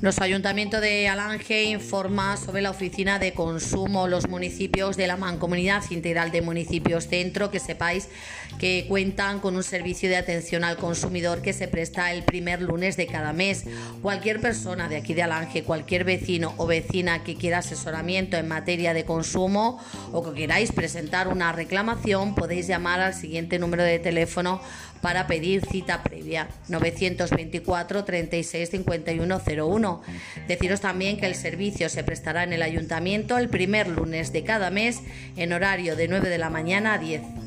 Nuestro Ayuntamiento de Alange informa sobre la Oficina de Consumo los municipios de la Mancomunidad Integral de Municipios Centro, que sepáis que cuentan con un servicio de atención al consumidor que se presta el primer lunes de cada mes. Cualquier persona de aquí de Alange, cualquier vecino o vecina que quiera asesoramiento en materia de consumo o que queráis presentar una reclamación, podéis llamar al siguiente número de teléfono para pedir cita previa 924 36 51 01. Deciros también que el servicio se prestará en el ayuntamiento el primer lunes de cada mes en horario de 9 de la mañana a 10